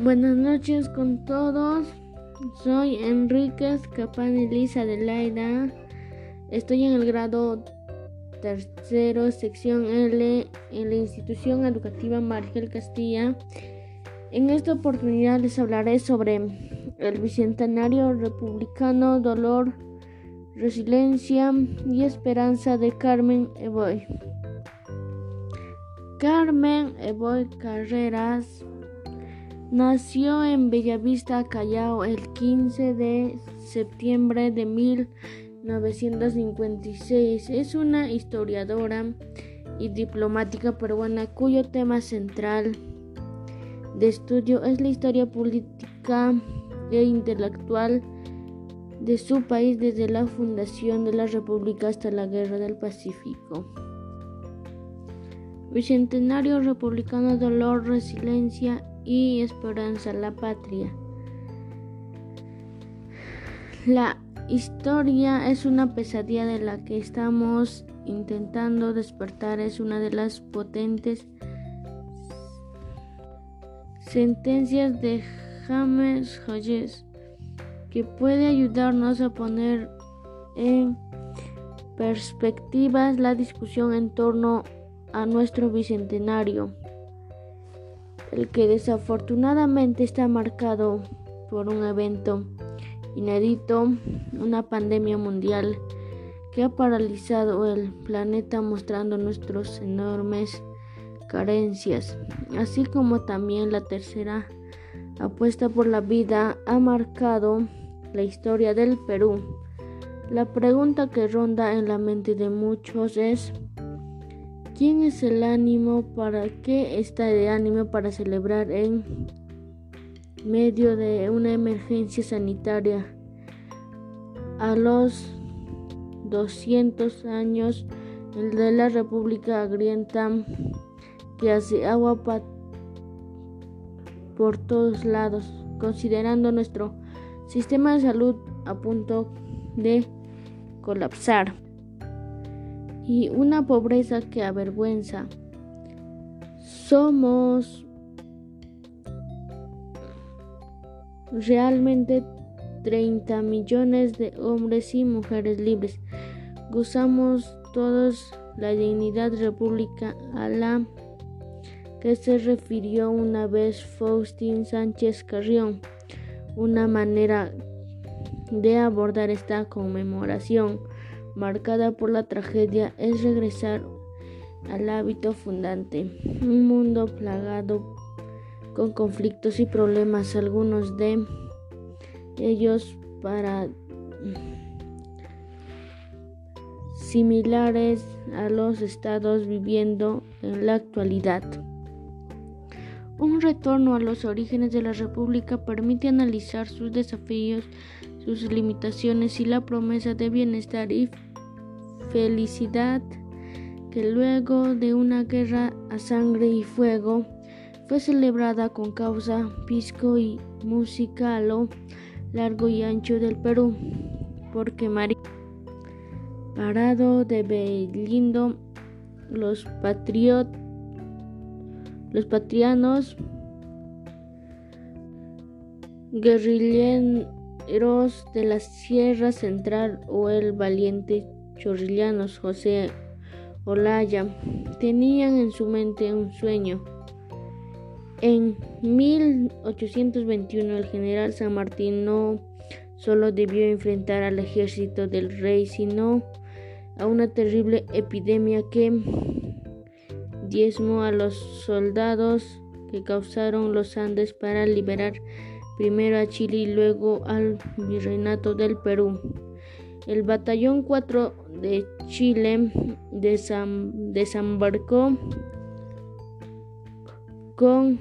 Buenas noches con todos. Soy Enríquez Capán Elisa de Laira. Estoy en el grado tercero, sección L, en la institución educativa Margel Castilla. En esta oportunidad les hablaré sobre el bicentenario republicano, dolor, resiliencia y esperanza de Carmen Evoy. Carmen Evoy Carreras Nació en Bellavista, Callao, el 15 de septiembre de 1956. Es una historiadora y diplomática peruana cuyo tema central de estudio es la historia política e intelectual de su país desde la fundación de la República hasta la Guerra del Pacífico. Bicentenario Republicano Dolor, Resiliencia y esperanza la patria. La historia es una pesadilla de la que estamos intentando despertar. Es una de las potentes sentencias de James Hodges que puede ayudarnos a poner en perspectivas la discusión en torno a nuestro bicentenario el que desafortunadamente está marcado por un evento inédito, una pandemia mundial que ha paralizado el planeta mostrando nuestras enormes carencias, así como también la tercera apuesta por la vida ha marcado la historia del Perú. La pregunta que ronda en la mente de muchos es ¿Quién es el ánimo? ¿Para qué está de ánimo para celebrar en medio de una emergencia sanitaria? A los 200 años el de la República Agrienta que hace agua por todos lados, considerando nuestro sistema de salud a punto de colapsar y una pobreza que avergüenza. Somos realmente 30 millones de hombres y mujeres libres. Gozamos todos la dignidad república a la que se refirió una vez Faustín Sánchez Carrión. Una manera de abordar esta conmemoración marcada por la tragedia es regresar al hábito fundante, un mundo plagado con conflictos y problemas, algunos de ellos para similares a los estados viviendo en la actualidad. Un retorno a los orígenes de la República permite analizar sus desafíos, sus limitaciones y la promesa de bienestar y felicidad que luego de una guerra a sangre y fuego fue celebrada con causa, pisco y música a lo largo y ancho del Perú, porque María Parado de Belindo, los patriot, los patrianos guerrilleros de la Sierra Central o el valiente chorrillanos José Olaya tenían en su mente un sueño. En 1821 el general San Martín no solo debió enfrentar al ejército del rey, sino a una terrible epidemia que diezmó a los soldados que causaron los Andes para liberar primero a Chile y luego al virreinato del Perú. El batallón 4 de Chile desembarcó con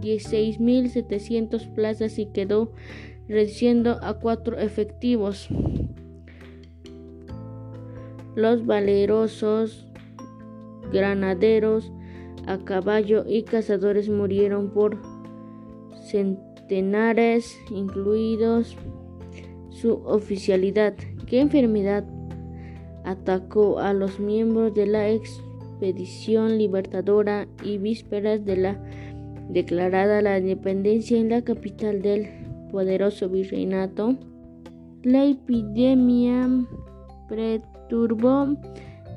16.700 plazas y quedó reduciendo a cuatro efectivos. Los valerosos granaderos a caballo y cazadores murieron por centenares, incluidos su oficialidad. ¿Qué enfermedad atacó a los miembros de la expedición libertadora y vísperas de la declarada la independencia en la capital del poderoso virreinato, la epidemia perturbó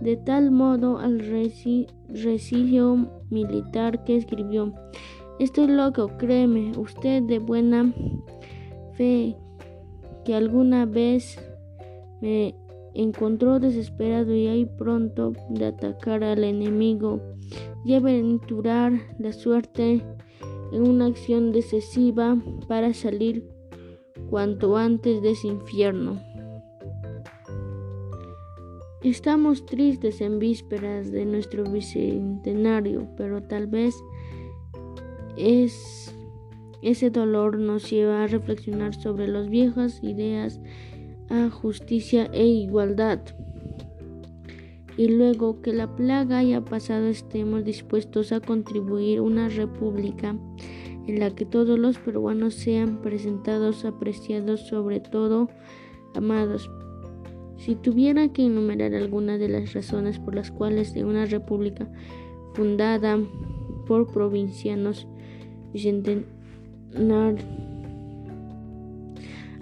de tal modo al residuo militar que escribió, estoy loco, créeme, usted de buena fe que alguna vez me encontró desesperado y ahí pronto de atacar al enemigo y aventurar la suerte en una acción decisiva para salir cuanto antes de ese infierno. Estamos tristes en vísperas de nuestro bicentenario, pero tal vez es, ese dolor nos lleva a reflexionar sobre las viejas ideas a justicia e igualdad. Y luego que la plaga haya pasado estemos dispuestos a contribuir una república en la que todos los peruanos sean presentados, apreciados, sobre todo amados si tuviera que enumerar algunas de las razones por las cuales en una república fundada por provincianos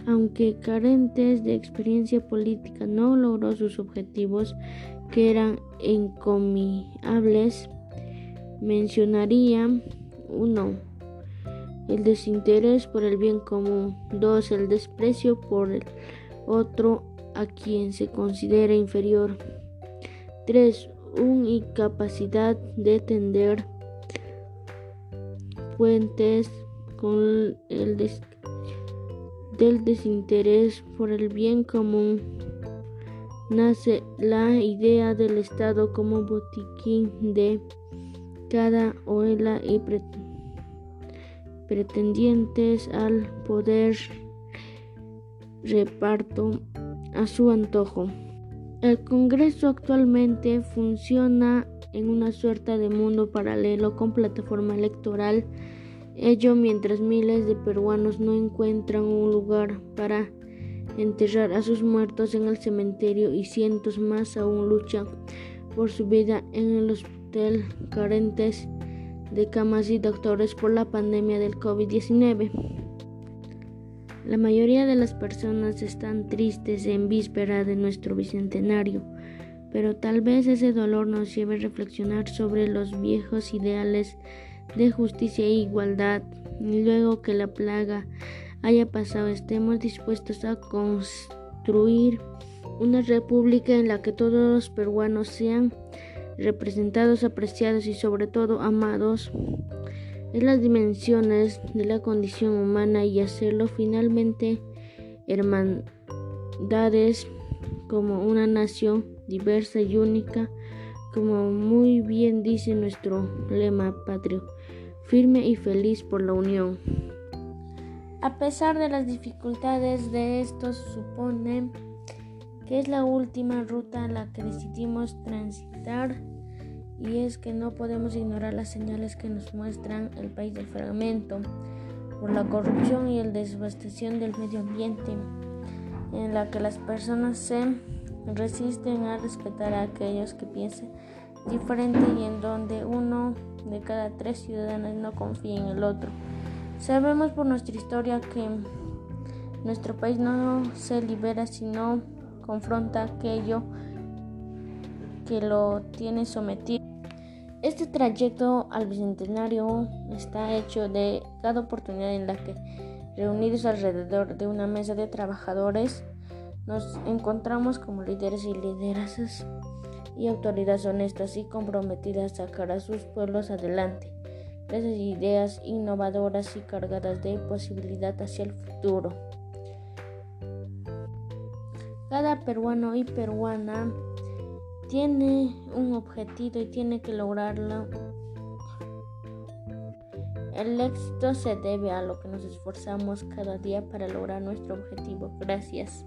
aunque carentes de experiencia política, no logró sus objetivos que eran encomiables, mencionaría uno el desinterés por el bien común, dos el desprecio por el otro a quien se considera inferior. 3. Una incapacidad de tender puentes con el del desinterés por el bien común. Nace la idea del Estado como botiquín de cada oela y pretendientes al poder reparto a su antojo. El Congreso actualmente funciona en una suerte de mundo paralelo con plataforma electoral, ello mientras miles de peruanos no encuentran un lugar para enterrar a sus muertos en el cementerio y cientos más aún luchan por su vida en el hospital carentes de camas y doctores por la pandemia del COVID-19. La mayoría de las personas están tristes en víspera de nuestro bicentenario, pero tal vez ese dolor nos lleve a reflexionar sobre los viejos ideales de justicia e igualdad y luego que la plaga haya pasado estemos dispuestos a construir una república en la que todos los peruanos sean representados, apreciados y sobre todo amados. Es las dimensiones de la condición humana y hacerlo finalmente hermandades como una nación diversa y única, como muy bien dice nuestro lema patrio, firme y feliz por la unión. A pesar de las dificultades de esto, supone que es la última ruta a la que decidimos transitar y es que no podemos ignorar las señales que nos muestran el país del fragmento por la corrupción y el devastación del medio ambiente, en la que las personas se resisten a respetar a aquellos que piensan diferente y en donde uno de cada tres ciudadanos no confía en el otro. Sabemos por nuestra historia que nuestro país no se libera si no confronta aquello que lo tiene sometido. Este trayecto al bicentenario está hecho de cada oportunidad en la que, reunidos alrededor de una mesa de trabajadores, nos encontramos como líderes y liderazas y autoridades honestas y comprometidas a sacar a sus pueblos adelante. Esas ideas innovadoras y cargadas de posibilidad hacia el futuro. Cada peruano y peruana tiene un objetivo y tiene que lograrlo. El éxito se debe a lo que nos esforzamos cada día para lograr nuestro objetivo. Gracias.